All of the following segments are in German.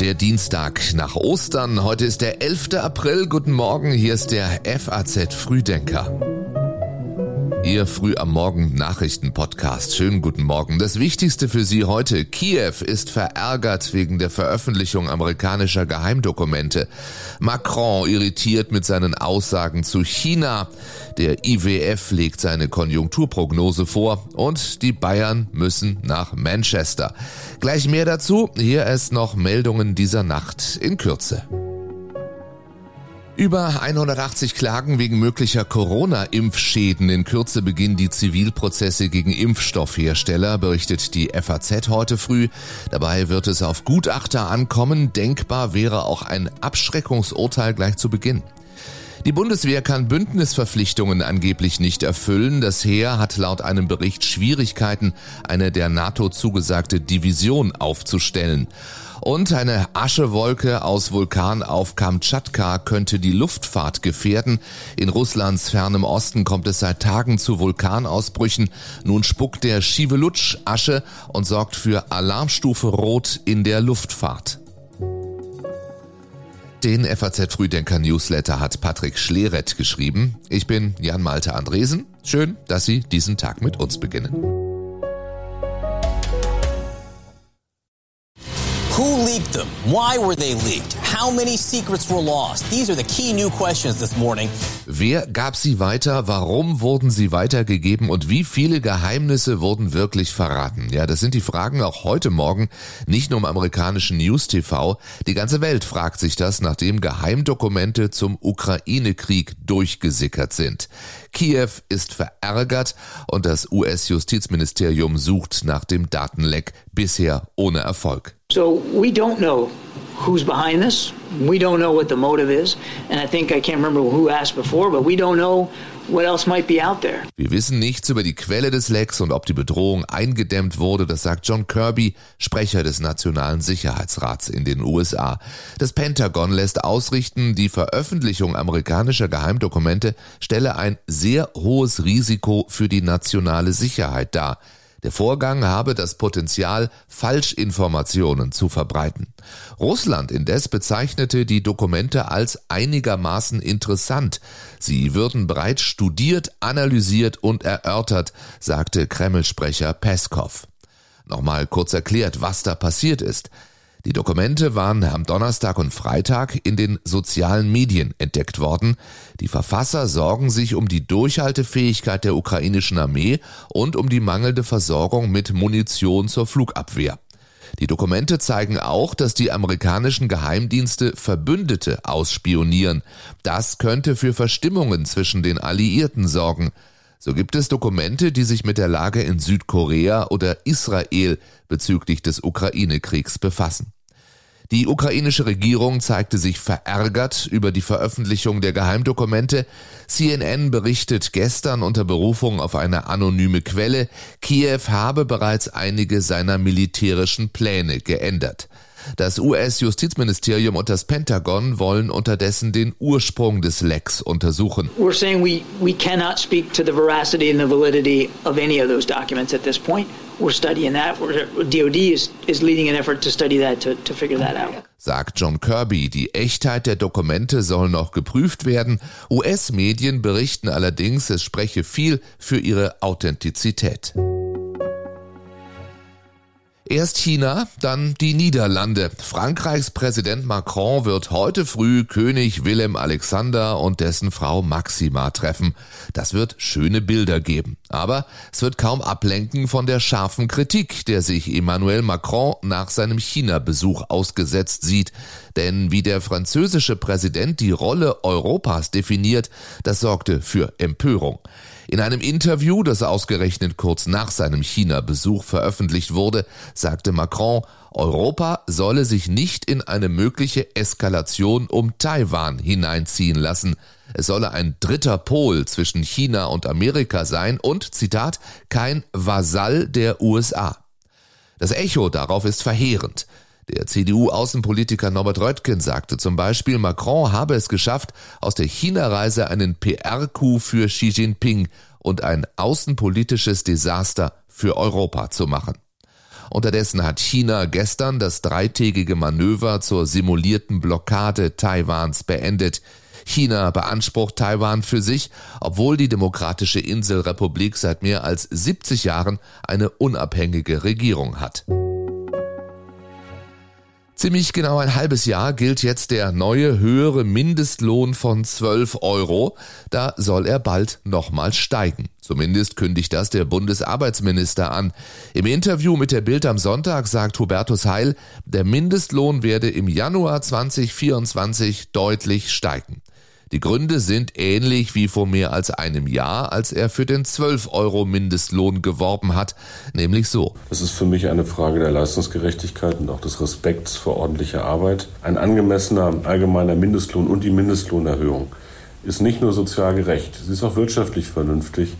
Der Dienstag nach Ostern. Heute ist der 11. April. Guten Morgen. Hier ist der FAZ Frühdenker. Ihr früh am Morgen Nachrichten-Podcast. Schönen guten Morgen. Das Wichtigste für Sie heute. Kiew ist verärgert wegen der Veröffentlichung amerikanischer Geheimdokumente. Macron irritiert mit seinen Aussagen zu China. Der IWF legt seine Konjunkturprognose vor und die Bayern müssen nach Manchester. Gleich mehr dazu. Hier ist noch Meldungen dieser Nacht in Kürze. Über 180 Klagen wegen möglicher Corona-Impfschäden. In Kürze beginnen die Zivilprozesse gegen Impfstoffhersteller, berichtet die FAZ heute früh. Dabei wird es auf Gutachter ankommen. Denkbar wäre auch ein Abschreckungsurteil gleich zu Beginn. Die Bundeswehr kann Bündnisverpflichtungen angeblich nicht erfüllen. Das Heer hat laut einem Bericht Schwierigkeiten, eine der NATO zugesagte Division aufzustellen. Und eine Aschewolke aus Vulkan auf Kamtschatka könnte die Luftfahrt gefährden. In Russlands fernem Osten kommt es seit Tagen zu Vulkanausbrüchen. Nun spuckt der Schivelutsch Asche und sorgt für Alarmstufe Rot in der Luftfahrt. Den FAZ Frühdenker Newsletter hat Patrick Schleret geschrieben. Ich bin Jan Malte Andresen. Schön, dass Sie diesen Tag mit uns beginnen. Who leaked them? Why were they leaked? How many secrets were lost? These are the key new questions this morning. Wer gab sie weiter? Warum wurden sie weitergegeben? Und wie viele Geheimnisse wurden wirklich verraten? Ja, das sind die Fragen auch heute Morgen, nicht nur im amerikanischen News TV. Die ganze Welt fragt sich das, nachdem Geheimdokumente zum Ukraine-Krieg durchgesickert sind. Kiew ist verärgert und das US-Justizministerium sucht nach dem Datenleck, bisher ohne Erfolg. So we don't know who's behind this. We don't know what the motive is. And I think I can't remember who asked before, but we don't know what else might be out there. Wir wissen nichts über die Quelle des Lecks und ob die Bedrohung eingedämmt wurde, das sagt John Kirby, Sprecher des Nationalen Sicherheitsrats in den USA. Das Pentagon lässt ausrichten, die Veröffentlichung amerikanischer Geheimdokumente stelle ein sehr hohes Risiko für die nationale Sicherheit dar. Der Vorgang habe das Potenzial, Falschinformationen zu verbreiten. Russland indes bezeichnete die Dokumente als einigermaßen interessant. Sie würden bereits studiert, analysiert und erörtert, sagte Kreml-Sprecher Peskov. Nochmal kurz erklärt, was da passiert ist. Die Dokumente waren am Donnerstag und Freitag in den sozialen Medien entdeckt worden. Die Verfasser sorgen sich um die Durchhaltefähigkeit der ukrainischen Armee und um die mangelnde Versorgung mit Munition zur Flugabwehr. Die Dokumente zeigen auch, dass die amerikanischen Geheimdienste Verbündete ausspionieren. Das könnte für Verstimmungen zwischen den Alliierten sorgen. So gibt es Dokumente, die sich mit der Lage in Südkorea oder Israel bezüglich des Ukraine-Kriegs befassen. Die ukrainische Regierung zeigte sich verärgert über die Veröffentlichung der Geheimdokumente. CNN berichtet gestern unter Berufung auf eine anonyme Quelle, Kiew habe bereits einige seiner militärischen Pläne geändert. Das US-Justizministerium und das Pentagon wollen unterdessen den Ursprung des Lecks untersuchen. We're saying we, we cannot speak to the veracity and the validity of any of those documents at this point. We're studying that. We're, DOD is, is leading an effort to study that, to, to figure that out. Sagt John Kirby, die Echtheit der Dokumente soll noch geprüft werden. US-Medien berichten allerdings, es spreche viel für ihre Authentizität. Erst China, dann die Niederlande. Frankreichs Präsident Macron wird heute früh König Willem Alexander und dessen Frau Maxima treffen. Das wird schöne Bilder geben. Aber es wird kaum ablenken von der scharfen Kritik, der sich Emmanuel Macron nach seinem China-Besuch ausgesetzt sieht. Denn wie der französische Präsident die Rolle Europas definiert, das sorgte für Empörung. In einem Interview, das ausgerechnet kurz nach seinem China-Besuch veröffentlicht wurde, sagte Macron, Europa solle sich nicht in eine mögliche Eskalation um Taiwan hineinziehen lassen. Es solle ein dritter Pol zwischen China und Amerika sein und, Zitat, kein Vasall der USA. Das Echo darauf ist verheerend. Der CDU-Außenpolitiker Norbert Röttgen sagte zum Beispiel, Macron habe es geschafft, aus der China-Reise einen PR-Coup für Xi Jinping und ein außenpolitisches Desaster für Europa zu machen. Unterdessen hat China gestern das dreitägige Manöver zur simulierten Blockade Taiwans beendet. China beansprucht Taiwan für sich, obwohl die Demokratische Inselrepublik seit mehr als 70 Jahren eine unabhängige Regierung hat. Ziemlich genau ein halbes Jahr gilt jetzt der neue höhere Mindestlohn von 12 Euro. Da soll er bald nochmal steigen. Zumindest kündigt das der Bundesarbeitsminister an. Im Interview mit der Bild am Sonntag sagt Hubertus Heil, der Mindestlohn werde im Januar 2024 deutlich steigen. Die Gründe sind ähnlich wie vor mehr als einem Jahr, als er für den 12 Euro Mindestlohn geworben hat, nämlich so. Es ist für mich eine Frage der Leistungsgerechtigkeit und auch des Respekts vor ordentlicher Arbeit. Ein angemessener allgemeiner Mindestlohn und die Mindestlohnerhöhung ist nicht nur sozial gerecht, sie ist auch wirtschaftlich vernünftig,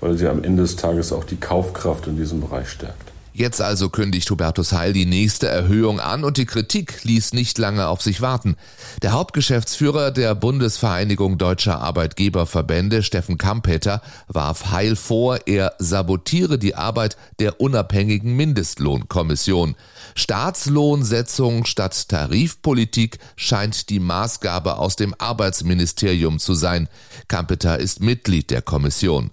weil sie am Ende des Tages auch die Kaufkraft in diesem Bereich stärkt. Jetzt also kündigt Hubertus Heil die nächste Erhöhung an und die Kritik ließ nicht lange auf sich warten. Der Hauptgeschäftsführer der Bundesvereinigung Deutscher Arbeitgeberverbände, Steffen Kampeter, warf Heil vor, er sabotiere die Arbeit der unabhängigen Mindestlohnkommission. Staatslohnsetzung statt Tarifpolitik scheint die Maßgabe aus dem Arbeitsministerium zu sein. Kampeter ist Mitglied der Kommission.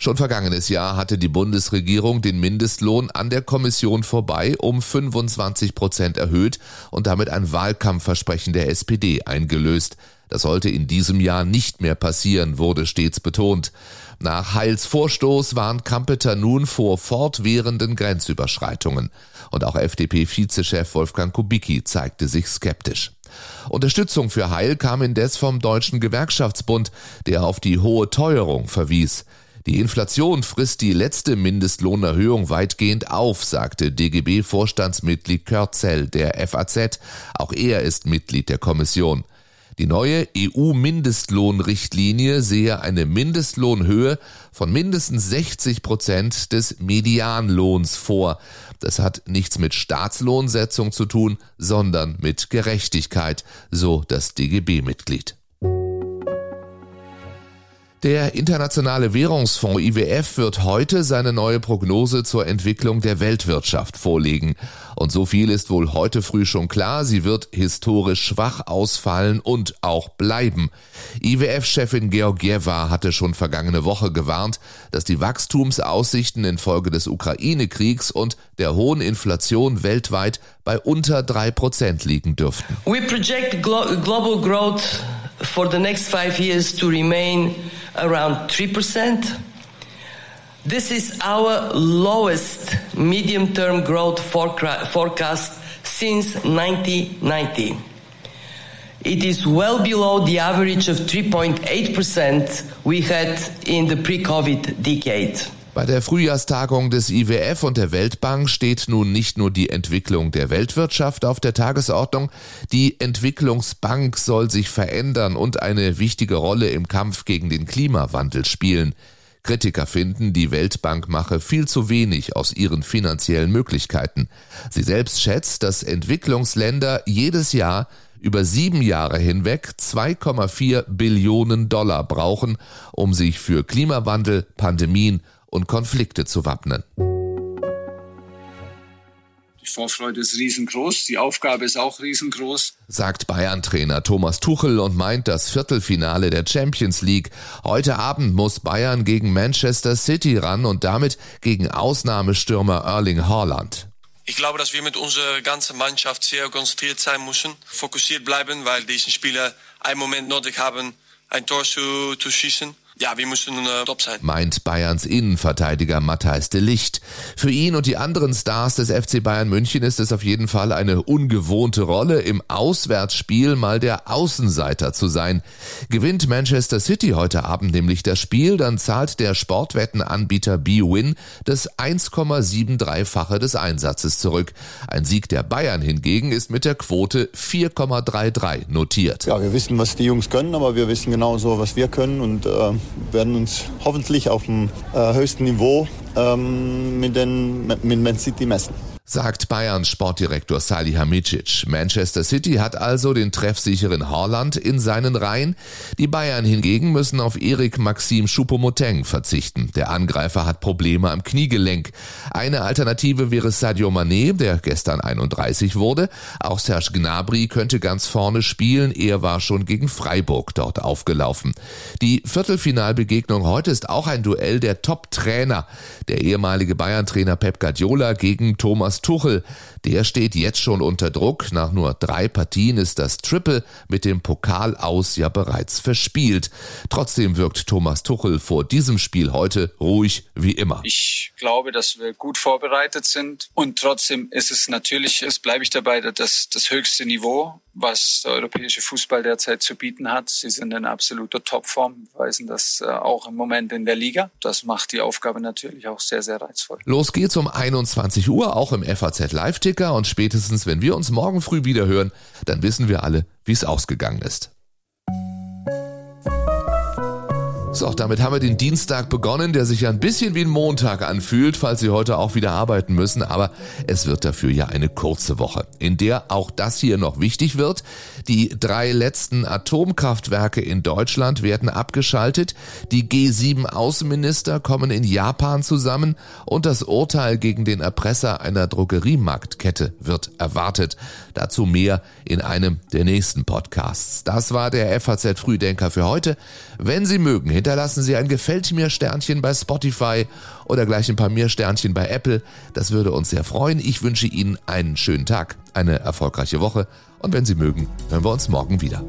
Schon vergangenes Jahr hatte die Bundesregierung den Mindestlohn an der Kommission vorbei um 25 Prozent erhöht und damit ein Wahlkampfversprechen der SPD eingelöst. Das sollte in diesem Jahr nicht mehr passieren, wurde stets betont. Nach Heils Vorstoß warnt Kampeter nun vor fortwährenden Grenzüberschreitungen. Und auch FDP-Vizechef Wolfgang Kubicki zeigte sich skeptisch. Unterstützung für Heil kam indes vom Deutschen Gewerkschaftsbund, der auf die hohe Teuerung verwies. Die Inflation frisst die letzte Mindestlohnerhöhung weitgehend auf, sagte DGB-Vorstandsmitglied Körzell der FAZ. Auch er ist Mitglied der Kommission. Die neue EU-Mindestlohnrichtlinie sehe eine Mindestlohnhöhe von mindestens 60 Prozent des Medianlohns vor. Das hat nichts mit Staatslohnsetzung zu tun, sondern mit Gerechtigkeit, so das DGB-Mitglied. Der Internationale Währungsfonds IWF wird heute seine neue Prognose zur Entwicklung der Weltwirtschaft vorlegen. Und so viel ist wohl heute früh schon klar, sie wird historisch schwach ausfallen und auch bleiben. IWF-Chefin Georgieva hatte schon vergangene Woche gewarnt, dass die Wachstumsaussichten infolge des Ukraine-Kriegs und der hohen Inflation weltweit bei unter drei Prozent liegen dürften. We project global growth for the next five years to remain around 3%. This is our lowest medium term growth forecast since 1990. It is well below the average of 3.8% we had in the pre COVID decade. Bei der Frühjahrstagung des IWF und der Weltbank steht nun nicht nur die Entwicklung der Weltwirtschaft auf der Tagesordnung, die Entwicklungsbank soll sich verändern und eine wichtige Rolle im Kampf gegen den Klimawandel spielen. Kritiker finden, die Weltbank mache viel zu wenig aus ihren finanziellen Möglichkeiten. Sie selbst schätzt, dass Entwicklungsländer jedes Jahr über sieben Jahre hinweg 2,4 Billionen Dollar brauchen, um sich für Klimawandel, Pandemien und Konflikte zu wappnen. Die Vorfreude ist riesengroß, die Aufgabe ist auch riesengroß, sagt Bayern-Trainer Thomas Tuchel und meint das Viertelfinale der Champions League. Heute Abend muss Bayern gegen Manchester City ran und damit gegen Ausnahmestürmer Erling Haaland. Ich glaube, dass wir mit unserer ganzen Mannschaft sehr konzentriert sein müssen, fokussiert bleiben, weil diese Spieler einen Moment nötig haben, ein Tor zu, zu schießen. Ja, wir müssen äh, top sein. Meint Bayerns Innenverteidiger Matthijs de Licht. Für ihn und die anderen Stars des FC Bayern München ist es auf jeden Fall eine ungewohnte Rolle, im Auswärtsspiel mal der Außenseiter zu sein. Gewinnt Manchester City heute Abend nämlich das Spiel, dann zahlt der Sportwettenanbieter B-Win das 1,73-fache des Einsatzes zurück. Ein Sieg der Bayern hingegen ist mit der Quote 4,33 notiert. Ja, wir wissen, was die Jungs können, aber wir wissen genauso, was wir können und äh werden uns hoffentlich auf dem äh, höchsten Niveau ähm, mit, den, mit Man City messen. Sagt Bayerns Sportdirektor Salihamidzic. Manchester City hat also den treffsicheren Haaland in seinen Reihen. Die Bayern hingegen müssen auf Erik Maxim Choupo-Moting verzichten. Der Angreifer hat Probleme am Kniegelenk. Eine Alternative wäre Sadio Mané, der gestern 31 wurde. Auch Serge Gnabry könnte ganz vorne spielen. Er war schon gegen Freiburg dort aufgelaufen. Die Viertelfinalbegegnung heute ist auch ein Duell der Top-Trainer. Der ehemalige Bayern-Trainer Pep Guardiola gegen Thomas Tuchel. Der steht jetzt schon unter Druck. Nach nur drei Partien ist das Triple mit dem Pokal aus ja bereits verspielt. Trotzdem wirkt Thomas Tuchel vor diesem Spiel heute ruhig wie immer. Ich glaube, dass wir gut vorbereitet sind und trotzdem ist es natürlich, es bleibe ich dabei, das, das höchste Niveau, was der europäische Fußball derzeit zu bieten hat. Sie sind in absoluter Topform, weisen das äh, auch im Moment in der Liga. Das macht die Aufgabe natürlich auch sehr, sehr reizvoll. Los geht's um 21 Uhr, auch im FAZ Live-Ticker und spätestens, wenn wir uns morgen früh wieder hören, dann wissen wir alle, wie es ausgegangen ist. So, damit haben wir den Dienstag begonnen, der sich ja ein bisschen wie ein Montag anfühlt, falls Sie heute auch wieder arbeiten müssen, aber es wird dafür ja eine kurze Woche, in der auch das hier noch wichtig wird. Die drei letzten Atomkraftwerke in Deutschland werden abgeschaltet, die G7 Außenminister kommen in Japan zusammen und das Urteil gegen den Erpresser einer Drogeriemarktkette wird erwartet. Dazu mehr in einem der nächsten Podcasts. Das war der FAZ Frühdenker für heute. Wenn Sie mögen, hinterlassen Sie ein Gefällt mir Sternchen bei Spotify oder gleich ein paar mehr Sternchen bei Apple. Das würde uns sehr freuen. Ich wünsche Ihnen einen schönen Tag, eine erfolgreiche Woche und wenn Sie mögen, hören wir uns morgen wieder.